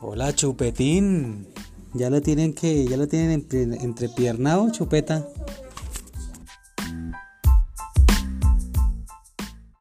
Hola, Chupetín. ¿Ya lo tienen que, ya lo tienen entre, entrepiernado, Chupeta?